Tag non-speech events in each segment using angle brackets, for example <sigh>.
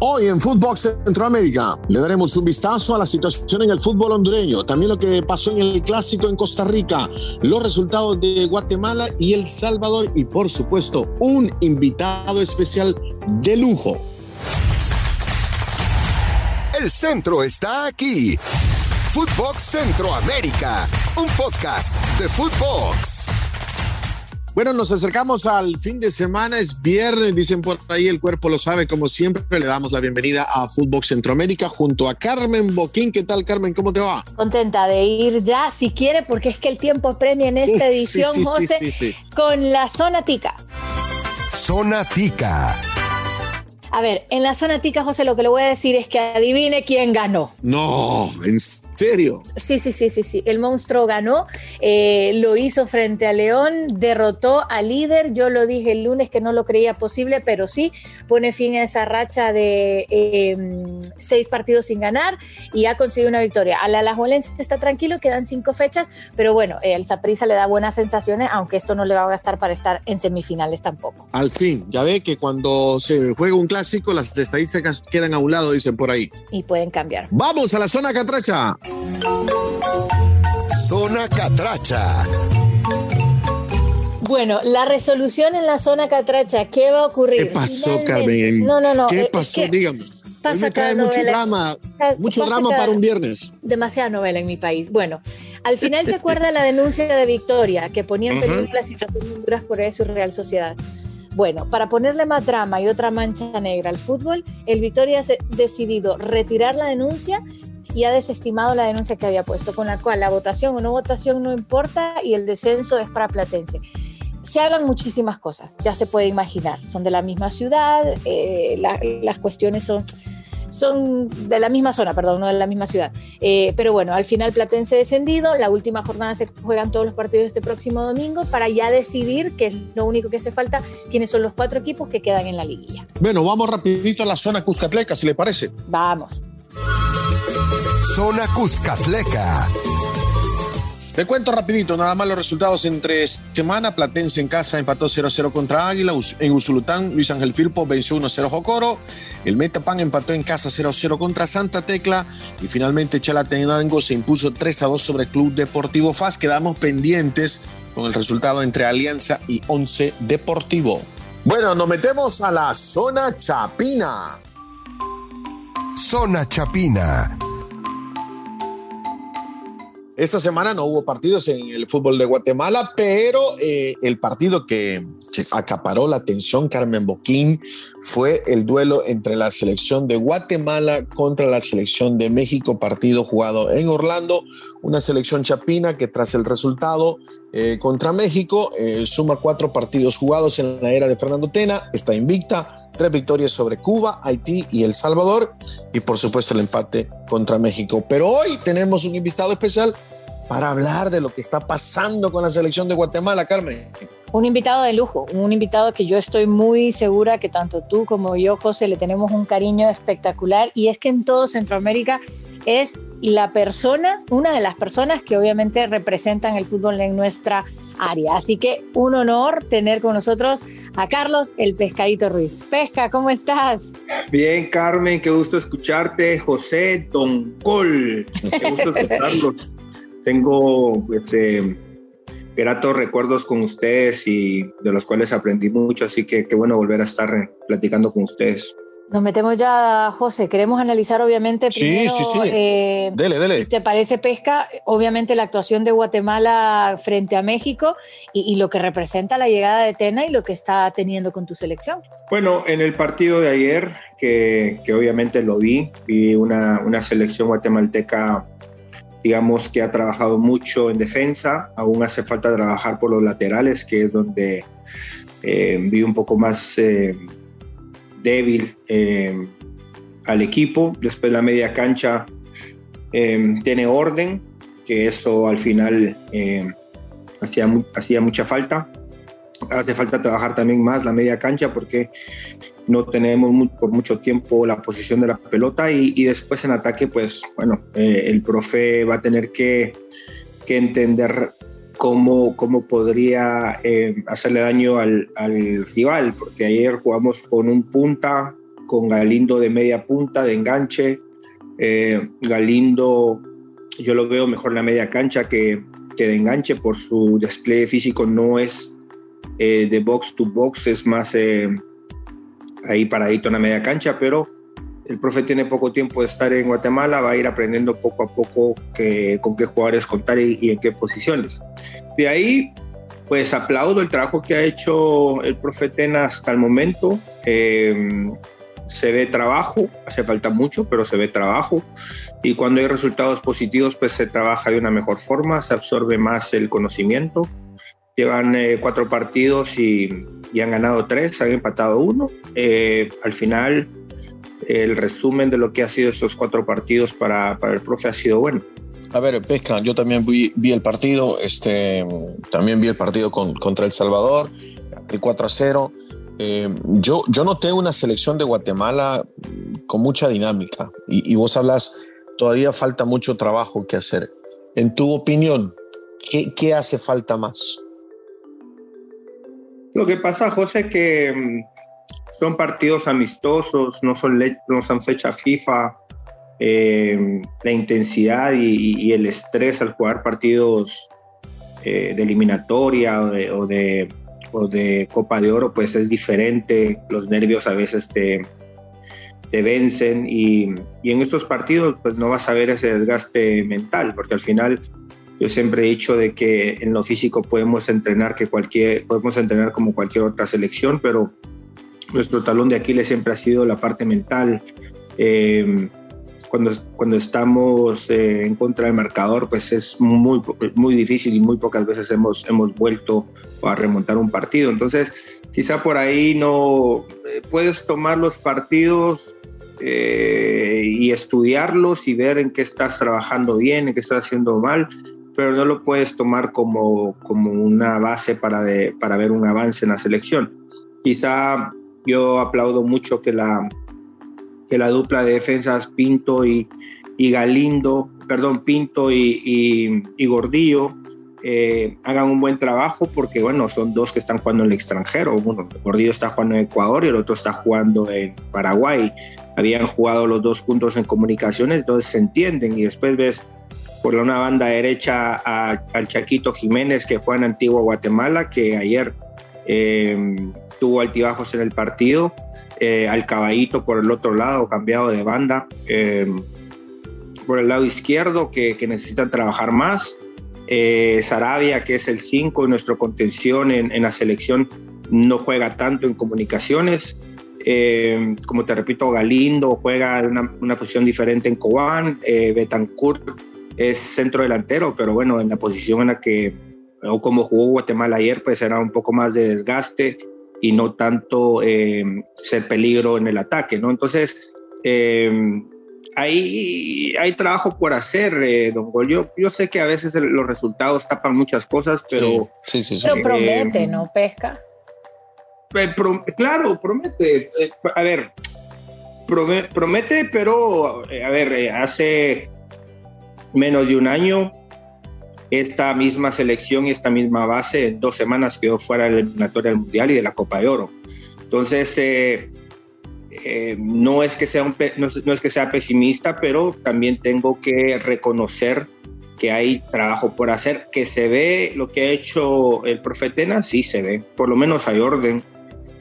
Hoy en Fútbol Centroamérica le daremos un vistazo a la situación en el fútbol hondureño, también lo que pasó en el clásico en Costa Rica, los resultados de Guatemala y El Salvador y por supuesto un invitado especial de lujo. El centro está aquí. Footbox Centroamérica, un podcast de Footbox. Bueno, nos acercamos al fin de semana, es viernes, dicen por ahí, el cuerpo lo sabe, como siempre, le damos la bienvenida a Fútbol Centroamérica junto a Carmen Boquín. ¿Qué tal, Carmen? ¿Cómo te va? Contenta de ir ya, si quiere, porque es que el tiempo premia en esta edición, José, con la zona tica. Zona tica. A ver, en la zona tica, José, lo que le voy a decir es que adivine quién ganó. No, en serio? Sí, sí, sí, sí, sí. El monstruo ganó, eh, lo hizo frente a León, derrotó al líder. Yo lo dije el lunes que no lo creía posible, pero sí pone fin a esa racha de em, seis partidos sin ganar y ha conseguido una victoria. Al Alajuelense está tranquilo, quedan cinco fechas, pero bueno, el Saprissa le da buenas sensaciones, aunque esto no le va a gastar para estar en semifinales tampoco. Al fin, ya ve que cuando se juega un clásico, las estadísticas quedan a un lado, dicen por ahí. Y pueden cambiar. Vamos a la zona catracha. Zona catracha. Bueno, la resolución en la zona catracha, ¿qué va a ocurrir? ¿Qué pasó, Carmen? No, no, no. ¿Qué pasó? Dígame. me trae mucho drama, mucho drama para un viernes. Demasiada novela en mi país. Bueno, al final se acuerda la denuncia de Victoria, que ponía en peligro la situación de Honduras por eso Real Sociedad. Bueno, para ponerle más drama y otra mancha negra al fútbol, el Victoria ha decidido retirar la denuncia y ha desestimado la denuncia que había puesto, con la cual la votación o no votación no importa y el descenso es para Platense. Se hablan muchísimas cosas, ya se puede imaginar, son de la misma ciudad, eh, las cuestiones son son de la misma zona, perdón, no de la misma ciudad. Eh, pero bueno, al final Platense descendido, la última jornada se juegan todos los partidos este próximo domingo para ya decidir, que es lo único que hace falta, quiénes son los cuatro equipos que quedan en la liguilla. Bueno, vamos rapidito a la zona Cuscatleca, si le parece. Vamos. Zona Cuscatleca. Te cuento rapidito, nada más los resultados entre semana. Platense en casa empató 0-0 contra Águila. En Usulután, Luis Ángel Firpo venció 1-0 Jocoro. El Metapan empató en casa 0-0 contra Santa Tecla. Y finalmente Chalatenango se impuso 3-2 sobre Club Deportivo FAS. Quedamos pendientes con el resultado entre Alianza y Once Deportivo. Bueno, nos metemos a la zona Chapina. Zona Chapina. Esta semana no hubo partidos en el fútbol de Guatemala, pero eh, el partido que acaparó la atención, Carmen Boquín, fue el duelo entre la selección de Guatemala contra la selección de México, partido jugado en Orlando, una selección chapina que tras el resultado eh, contra México eh, suma cuatro partidos jugados en la era de Fernando Tena, está invicta, tres victorias sobre Cuba, Haití y El Salvador, y por supuesto el empate contra México. Pero hoy tenemos un invitado especial para hablar de lo que está pasando con la selección de Guatemala, Carmen. Un invitado de lujo, un invitado que yo estoy muy segura que tanto tú como yo, José, le tenemos un cariño espectacular y es que en todo Centroamérica es la persona, una de las personas que obviamente representan el fútbol en nuestra área. Así que un honor tener con nosotros a Carlos el Pescadito Ruiz. Pesca, ¿cómo estás? Bien, Carmen, qué gusto escucharte. José Don Col, qué gusto <laughs> escucharlos. Tengo este, gratos recuerdos con ustedes y de los cuales aprendí mucho, así que qué bueno volver a estar platicando con ustedes. Nos metemos ya, José. Queremos analizar, obviamente, primero. Sí, sí, sí. Eh, dele, dele. ¿Te parece pesca? Obviamente, la actuación de Guatemala frente a México y, lo que representa la llegada de Tena y lo que está teniendo con tu selección. Bueno, en el partido de ayer, que, que obviamente lo vi, vi una, una selección guatemalteca digamos que ha trabajado mucho en defensa, aún hace falta trabajar por los laterales, que es donde eh, vi un poco más eh, débil eh, al equipo. Después la media cancha tiene orden, que eso al final hacía, hacía mucha falta. Hace falta trabajar también más la media cancha porque no tenemos por mucho tiempo la posición de la pelota y, después en ataque, pues bueno, eh, el profe va a tener que entender cómo, cómo podría eh, hacerle daño al, al, rival, porque ayer jugamos con un punta con Galindo de media punta, de enganche. Eh, Galindo yo lo veo mejor en la media cancha que, que de enganche por su despliegue físico, no es eh, de box to box, es más eh, ahí paradito en la media cancha, pero el profe tiene poco tiempo de estar en Guatemala, va a ir aprendiendo poco a poco que, con qué jugadores contar y, en qué posiciones. De ahí, pues aplaudo el trabajo que ha hecho el profe Tena hasta el momento. Eh, se ve trabajo, hace falta mucho, pero se ve trabajo. Y cuando hay resultados positivos, pues se trabaja de una mejor forma, se absorbe más el conocimiento. Llevan eh, cuatro partidos y, han ganado tres, han empatado uno. Eh, al final, el resumen de lo que ha sido estos cuatro partidos para, para el profe ha sido bueno. A ver, Pesca, yo también vi, vi el partido, este, también vi el partido con, contra El Salvador, el 4 a 0. Eh, yo, yo noté una selección de Guatemala con mucha dinámica y, vos hablas, todavía falta mucho trabajo que hacer. En tu opinión, ¿qué, qué hace falta más? Lo que pasa, José, que mm, son partidos amistosos, no son, no son fecha FIFA. Eh, la intensidad y, el estrés al jugar partidos eh, de eliminatoria o de o de Copa de Oro, pues es diferente, los nervios a veces te, te vencen y, y, en estos partidos pues no vas a ver ese desgaste mental, porque al final yo siempre he dicho de que en lo físico podemos entrenar que cualquier podemos entrenar como cualquier otra selección, pero nuestro talón de Aquiles siempre ha sido la parte mental. Eh, cuando, cuando estamos eh, en contra del marcador, pues es muy, muy difícil y muy pocas veces hemos, hemos vuelto a remontar un partido. Entonces, quizá por ahí no eh, puedes tomar los partidos eh, y estudiarlos y ver en qué estás trabajando bien, en qué estás haciendo mal, pero no lo puedes tomar como, como una base para, de, para ver un avance en la selección. Quizá yo aplaudo mucho que la, que la dupla de defensas Pinto y, y Galindo, perdón, Pinto y, y, Gordillo eh, hagan un buen trabajo porque, bueno, son dos que están jugando en el extranjero. Uno, Gordillo está jugando en Ecuador y el otro está jugando en Paraguay. Habían jugado los dos juntos en comunicaciones, entonces se entienden y después ves por una banda derecha al Chaquito Jiménez que juega en Antigua Guatemala, que ayer eh, tuvo altibajos en el partido eh, al caballito por el otro lado, cambiado de banda, eh, por el lado izquierdo, que, necesitan trabajar más. Eh, Sarabia, que es el 5 en nuestra contención en, la selección, no juega tanto en comunicaciones. como te repito, Galindo juega en una, posición diferente en Cobán. Betancourt es centro delantero, pero bueno, en la posición en la que, o como jugó Guatemala ayer, pues era un poco más de desgaste y no tanto eh, ser peligro en el ataque, ¿no? Entonces, eh, hay, hay trabajo por hacer, eh, don Gol. Yo, yo sé que a veces los resultados tapan muchas cosas, pero... Sí, sí, sí. Pero promete, ¿no? Pesca. claro, promete. a ver, promete, pero, a ver, hace menos de un año esta misma selección y esta misma base en dos semanas quedó fuera del eliminatoria del Mundial y de la Copa de Oro. Entonces, eh, eh, no, es que sea no, es que sea pesimista, pero también tengo que reconocer que hay trabajo por hacer, que se ve lo que ha hecho el profetena, sí se ve, por lo menos hay orden.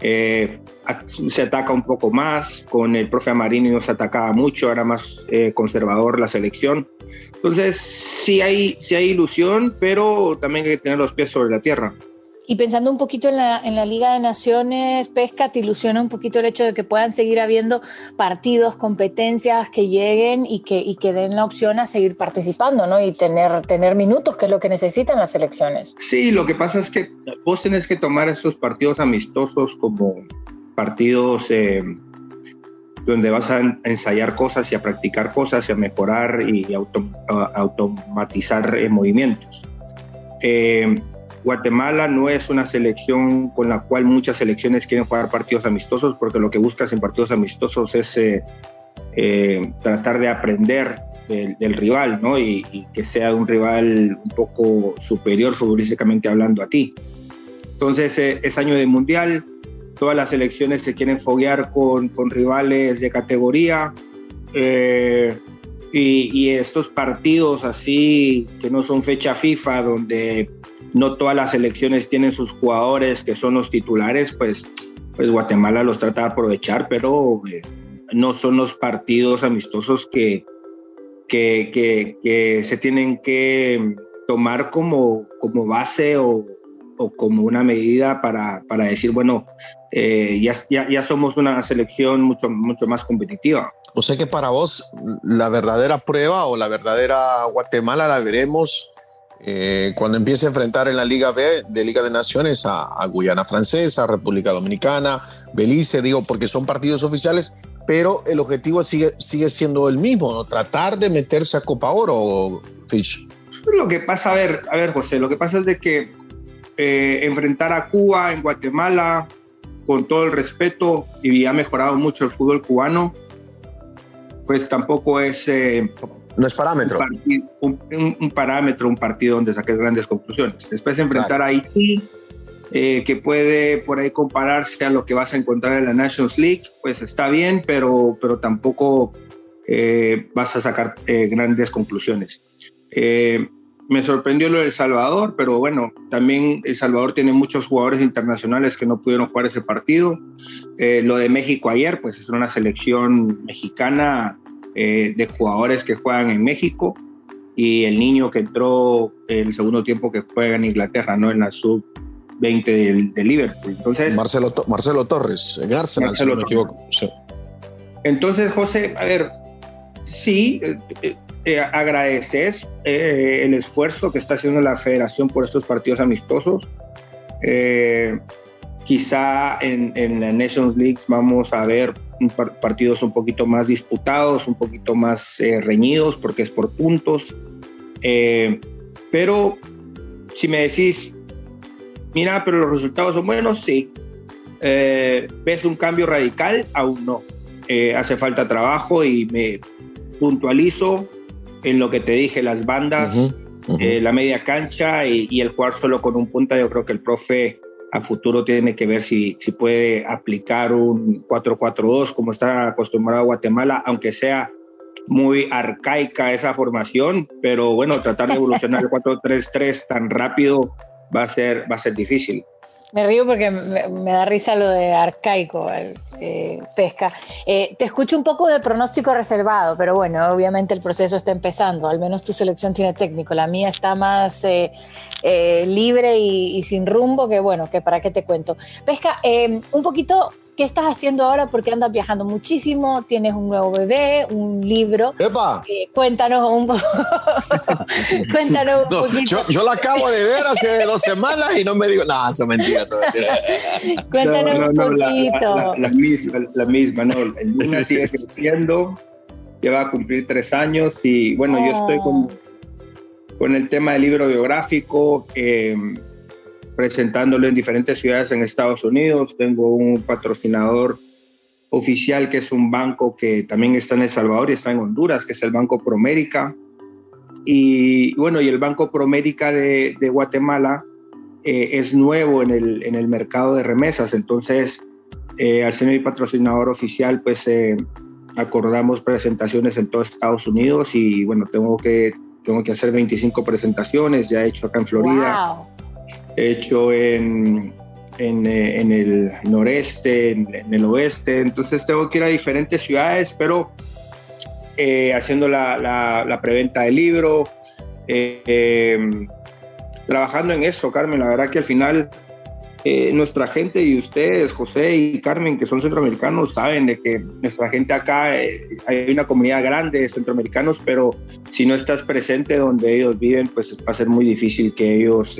Eh, se ataca un poco más, con el profe Amarini no se atacaba mucho, era más conservador la selección. Entonces, sí hay, sí hay ilusión, pero también hay que tener los pies sobre la tierra. Y pensando un poquito en la, en la, Liga de Naciones, Pesca, ¿te ilusiona un poquito el hecho de que puedan seguir habiendo partidos, competencias que lleguen y que, y que den la opción a seguir participando, ¿no? Y tener, tener minutos, que es lo que necesitan las selecciones. Sí, lo que pasa es que vos tenés que tomar esos partidos amistosos como partidos eh, donde vas a ensayar cosas y a practicar cosas y a mejorar y automatizar eh, movimientos. Eh, Guatemala no es una selección con la cual muchas selecciones quieren jugar partidos amistosos porque lo que buscas en partidos amistosos es tratar de aprender del, rival ¿no? Y, y, que sea un rival un poco superior futbolísticamente hablando a ti. Entonces es año de mundial, todas las selecciones se quieren foguear con, con rivales de categoría. Eh, y, y, estos partidos así, que no son fecha FIFA, donde no todas las selecciones tienen sus jugadores que son los titulares, pues, pues Guatemala los trata de aprovechar, pero eh, no son los partidos amistosos que, que, que, que, se tienen que tomar como, como base o, o como una medida para, para decir, bueno, eh, ya, ya, ya, somos una selección mucho, mucho más competitiva. O sea que para vos la verdadera prueba o la verdadera Guatemala la veremos eh, cuando empiece a enfrentar en la Liga B de Liga de Naciones a, a, Guyana Francesa, República Dominicana, Belice, digo, porque son partidos oficiales, pero el objetivo sigue, sigue siendo el mismo, ¿no? tratar de meterse a Copa Oro, Fish. Lo que pasa, a ver, a ver, José, lo que pasa es de que eh, enfrentar a Cuba en Guatemala, con todo el respeto, y ha mejorado mucho el fútbol cubano, pues tampoco es... Eh, no es parámetro. Un, un, un, parámetro, un partido donde saques grandes conclusiones. Después enfrentar claro. a Haití, eh, que puede por ahí compararse a lo que vas a encontrar en la Nations League, pues está bien, pero, pero tampoco eh, vas a sacar grandes conclusiones. Me sorprendió lo de El Salvador, pero bueno, también El Salvador tiene muchos jugadores internacionales que no pudieron jugar ese partido. lo de México ayer, pues es una selección mexicana de jugadores que juegan en México y el niño que entró el segundo tiempo que juega en Inglaterra, ¿no? En la sub 20 de, de, Liverpool. Entonces, Marcelo, Marcelo Torres, en Arsenal, Marcelo si no me equivoco. Sí. Entonces, José, a ver, sí, eh, eh, agradeces eh, el esfuerzo que está haciendo la federación por estos partidos amistosos. Eh, quizá en, en, la Nations League vamos a ver par partidos un poquito más disputados, un poquito más reñidos, porque es por puntos. pero si me decís, mira, pero los resultados son buenos, sí. Eh, ¿Ves un cambio radical? Aún no. Eh, hace falta trabajo y me puntualizo en lo que te dije, las bandas, uh -huh, uh -huh. Eh, la media cancha y, y, el jugar solo con un punta. Yo creo que el profe a futuro tiene que ver si, si puede aplicar un 4-4-2 como está acostumbrado a Guatemala, aunque sea muy arcaica esa formación, pero bueno, tratar de evolucionar el 4-3-3 tan rápido va a ser, va a ser difícil. Me río porque me, da risa lo de arcaico, eh, pesca. Eh, te escucho un poco de pronóstico reservado, pero bueno, obviamente el proceso está empezando. Al menos tu selección tiene técnico. La mía está más eh, libre y, y, sin rumbo que bueno, que para qué te cuento. Pesca, un poquito ¿Qué estás haciendo ahora? Porque andas viajando muchísimo, tienes un nuevo bebé, un libro. ¡Epa! Eh, cuéntanos un poco. <laughs> cuéntanos un no, poquito. Yo, yo, la acabo de ver hace dos semanas y no me digo, no, eso es mentira, eso mentira. <laughs> cuéntanos no, no, un poquito. La, la, la, misma, la misma, ¿no? El Luna sigue creciendo, ya va a cumplir tres años y bueno, oh. yo estoy con, con el tema del libro biográfico. Eh, presentándolo en diferentes ciudades en Estados Unidos. Tengo un patrocinador oficial que es un banco que también está en El Salvador y está en Honduras, que es el Banco Promérica. Y bueno, y el Banco Promérica de, de Guatemala eh, es nuevo en el, en el, mercado de remesas. Entonces, eh, al ser mi patrocinador oficial, pues eh, acordamos presentaciones en todo Estados Unidos y bueno, tengo que, tengo que hacer 25 presentaciones, ya he hecho acá en Florida. Wow hecho en, en, eh, el noreste, en, el oeste, entonces tengo que ir a diferentes ciudades, pero eh, haciendo la, la, preventa del libro, eh, em, trabajando en eso, Carmen, la verdad que al final nuestra gente y ustedes, José y Carmen, que son centroamericanos, saben de que nuestra gente acá, hay una comunidad grande de centroamericanos, pero si no estás presente donde ellos viven, pues va a ser muy difícil que ellos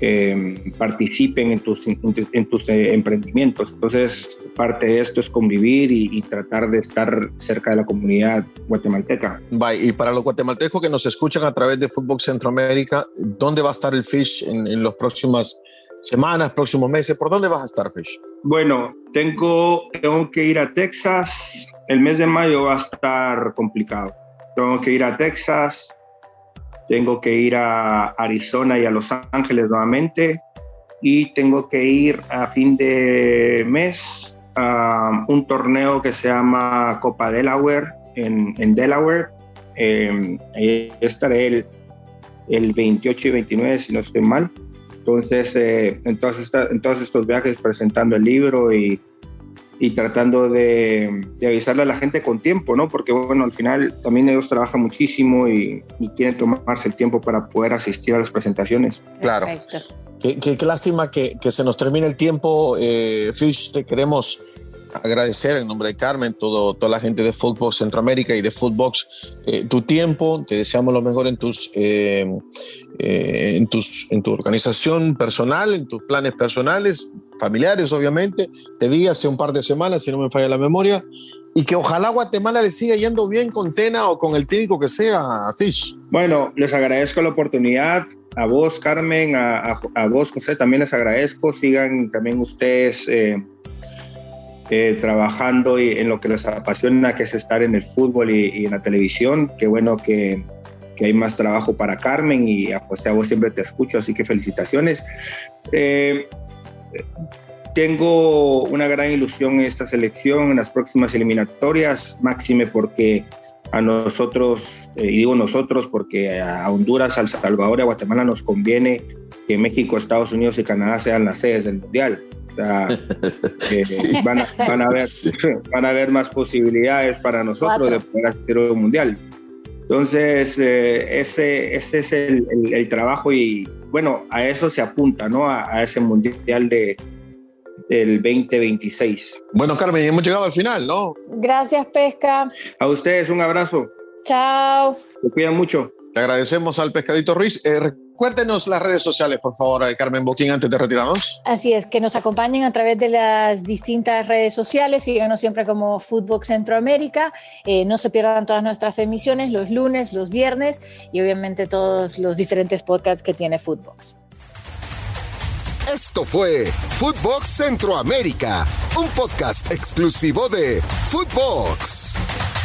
eh, participen en tus, en tus eh, emprendimientos. Entonces, parte de esto es convivir y, y, tratar de estar cerca de la comunidad guatemalteca. Bye. Y para los guatemaltecos que nos escuchan a través de Fútbol Centroamérica, ¿dónde va a estar el Fish en, en las próximas semanas, próximos meses? ¿Por dónde vas a estar, Fish? Bueno, tengo, tengo que ir a Texas. El mes de mayo va a estar complicado. Tengo que ir a Texas, tengo que ir a Arizona y a Los Ángeles nuevamente. y tengo que ir a fin de mes a un torneo que se llama Copa Delaware en, en Delaware. Eh, ahí estaré el, el 28 y 29, si no estoy mal. Entonces, eh, en, todas en, todos estos viajes presentando el libro y, y tratando de, de, avisarle a la gente con tiempo, ¿no? Porque, bueno, al final también ellos trabajan muchísimo y, y quieren tomarse el tiempo para poder asistir a las presentaciones. Claro. Qué, qué, qué, lástima que, que, se nos termine el tiempo, eh, Fish. Te queremos agradecer en nombre de Carmen, todo, toda la gente de Footbox Centroamérica y de Footbox eh, tu tiempo. Te deseamos lo mejor en tus, eh, eh, en, tus, en tu organización personal, en tus planes personales, familiares, obviamente. Te vi hace un par de semanas, si no me falla la memoria. Y que ojalá Guatemala le siga yendo bien con Tena o con el técnico que sea, Fish. Bueno, les agradezco la oportunidad a vos, Carmen, a, a, a, vos, José, también les agradezco. Sigan también ustedes eh, eh, trabajando en lo que les apasiona, que es estar en el fútbol y, y en la televisión. Qué bueno que, que, hay más trabajo para Carmen y pues, a vos siempre te escucho, así que felicitaciones. Eh, tengo una gran ilusión en esta selección, en las próximas eliminatorias, máxime porque a nosotros, eh, digo nosotros porque a Honduras, a El Salvador y a Guatemala nos conviene que México, Estados Unidos y Canadá sean las sedes del Mundial. Sea, <laughs> eh, van, a, van, a ver, <laughs> sí. van a haber más posibilidades para nosotros Cuatro. de poder asistir al Mundial. Entonces, eh, ese, ese es el, el, el, trabajo y bueno, a eso se apunta, ¿no? A, a ese Mundial de, del 2026. Bueno, Carmen, hemos llegado al final, ¿no? Gracias, Pesca. A ustedes un abrazo. Chao. Se cuidan mucho. Agradecemos al Pescadito Ruiz. Eh, Cuéntenos las redes sociales, por favor, Carmen Boquín, antes de retirarnos. Así es, que nos acompañen a través de las distintas redes sociales, síganos siempre como Footbox Centroamérica, eh, no se pierdan todas nuestras emisiones los lunes, los viernes y obviamente todos los diferentes podcasts que tiene Footbox. Esto fue Footbox Centroamérica, un podcast exclusivo de Footbox.